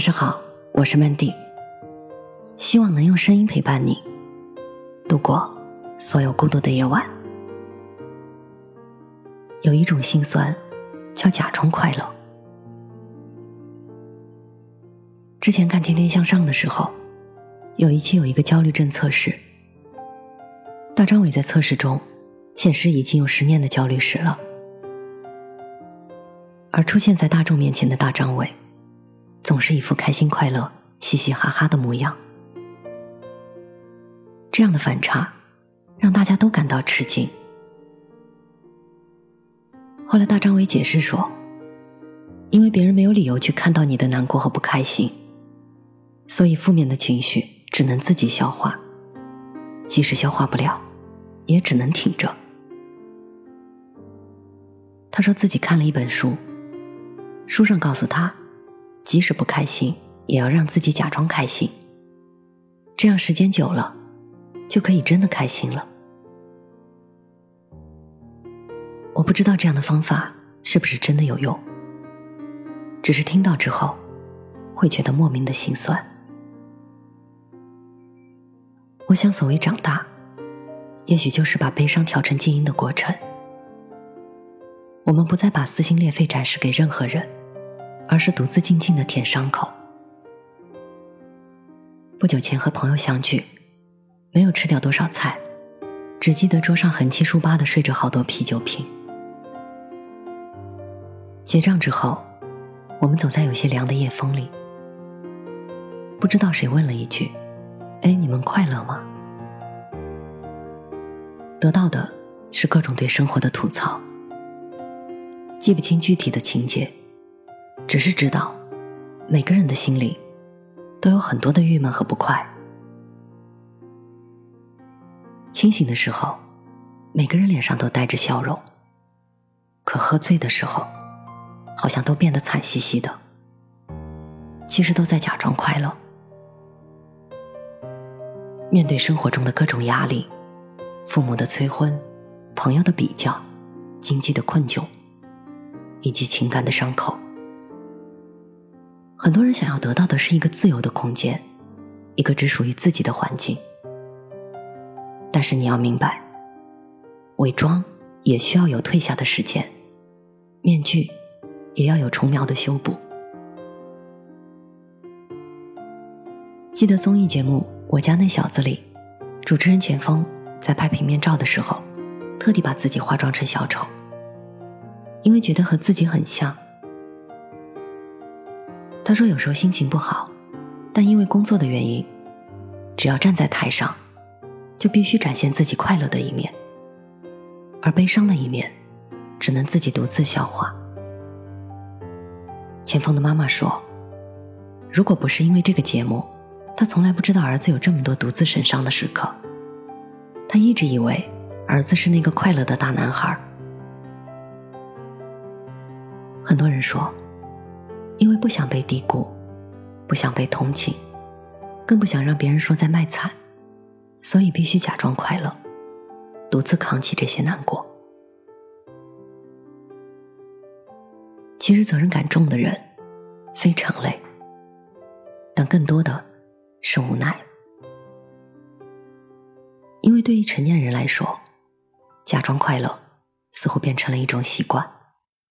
晚上好，我是 Mandy，希望能用声音陪伴你度过所有孤独的夜晚。有一种心酸，叫假装快乐。之前看《天天向上》的时候，有一期有一个焦虑症测试，大张伟在测试中显示已经有十年的焦虑史了，而出现在大众面前的大张伟。总是一副开心快乐、嘻嘻哈哈的模样，这样的反差让大家都感到吃惊。后来大张伟解释说：“因为别人没有理由去看到你的难过和不开心，所以负面的情绪只能自己消化，即使消化不了，也只能挺着。”他说自己看了一本书，书上告诉他。即使不开心，也要让自己假装开心。这样时间久了，就可以真的开心了。我不知道这样的方法是不是真的有用，只是听到之后，会觉得莫名的心酸。我想，所谓长大，也许就是把悲伤调成静音的过程。我们不再把撕心裂肺展示给任何人。而是独自静静的舔伤口。不久前和朋友相聚，没有吃掉多少菜，只记得桌上横七竖八的睡着好多啤酒瓶。结账之后，我们走在有些凉的夜风里，不知道谁问了一句：“哎，你们快乐吗？”得到的是各种对生活的吐槽，记不清具体的情节。只是知道，每个人的心里都有很多的郁闷和不快。清醒的时候，每个人脸上都带着笑容；可喝醉的时候，好像都变得惨兮兮的。其实都在假装快乐。面对生活中的各种压力，父母的催婚，朋友的比较，经济的困窘，以及情感的伤口。很多人想要得到的是一个自由的空间，一个只属于自己的环境。但是你要明白，伪装也需要有退下的时间，面具也要有重描的修补。记得综艺节目《我家那小子》里，主持人钱枫在拍平面照的时候，特地把自己化妆成小丑，因为觉得和自己很像。他说：“有时候心情不好，但因为工作的原因，只要站在台上，就必须展现自己快乐的一面，而悲伤的一面，只能自己独自消化。”钱枫的妈妈说：“如果不是因为这个节目，他从来不知道儿子有这么多独自神伤的时刻。他一直以为儿子是那个快乐的大男孩。”很多人说。因为不想被低估，不想被同情，更不想让别人说在卖惨，所以必须假装快乐，独自扛起这些难过。其实责任感重的人非常累，但更多的是无奈。因为对于成年人来说，假装快乐似乎变成了一种习惯，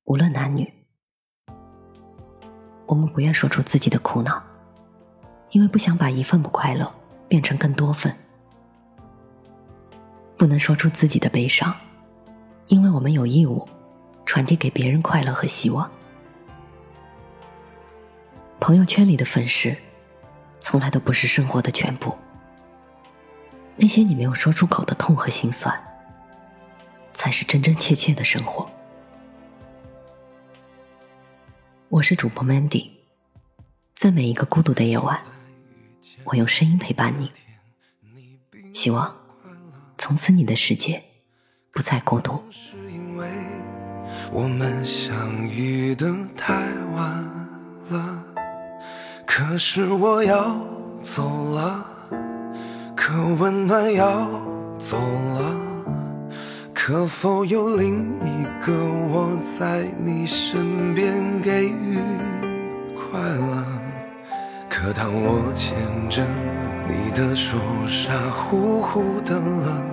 无论男女。我们不愿说出自己的苦恼，因为不想把一份不快乐变成更多份；不能说出自己的悲伤，因为我们有义务传递给别人快乐和希望。朋友圈里的粉饰，从来都不是生活的全部。那些你没有说出口的痛和心酸，才是真真切切的生活。我是主播 Mandy，在每一个孤独的夜晚，我用声音陪伴你。希望从此你的世界不再孤独。我们相遇的太晚了，可是我要走了，可温暖要走了。可否有另一个我在你身边给予快乐？可当我牵着你的手，傻乎乎的了，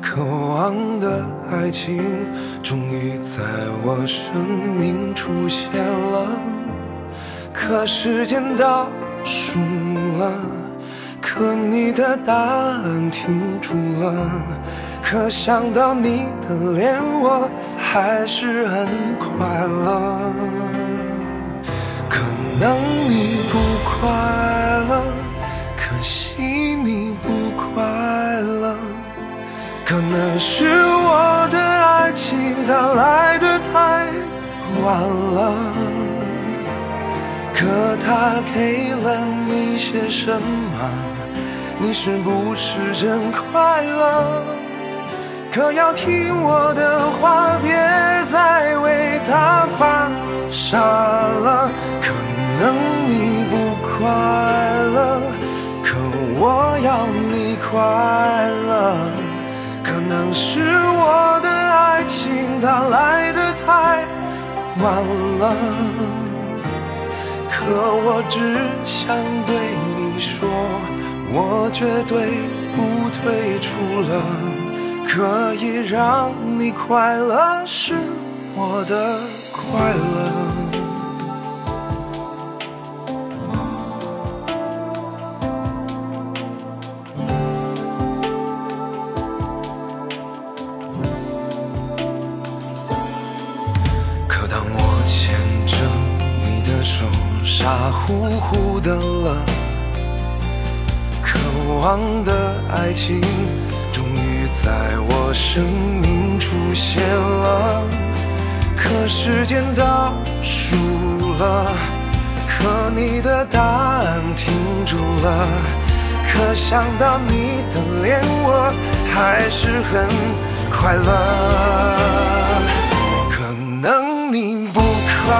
渴望的爱情终于在我生命出现了。可时间倒数了，可你的答案停住了，可想到你的脸，我还是很快乐。可能你不快乐，可惜你不快乐。可能是我的爱情它来的太晚了。可它给了你些什么？你是不是真快乐？可要听我的话，别再为他发傻了。可能你不快乐，可我要你快乐。可能是我的爱情它来的太晚了，可我只想对你说，我绝对不退出了。可以让你快乐是我的快乐。可当我牵着你的手傻乎乎的了，渴望的爱情在我生命出现了。可时间倒数了，可你的答案停住了，可想到你的脸，我还是很快乐。可能你不快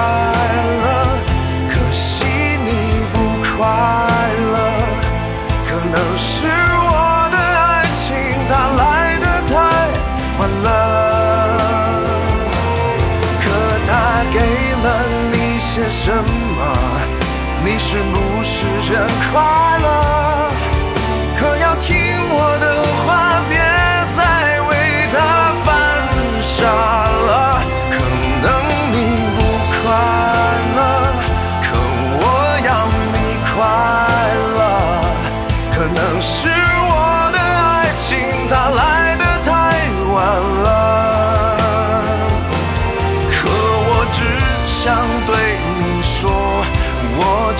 是不是真快乐？可要听我的话，别再为他犯傻了。可能你不快乐，可我要你。快乐，可能是我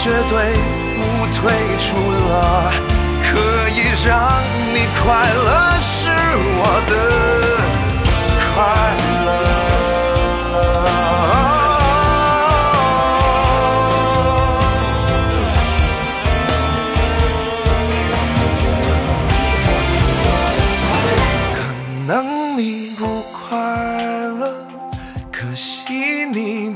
绝对不退出了。可以让你快乐是我的快乐。可能你不快乐，可惜你。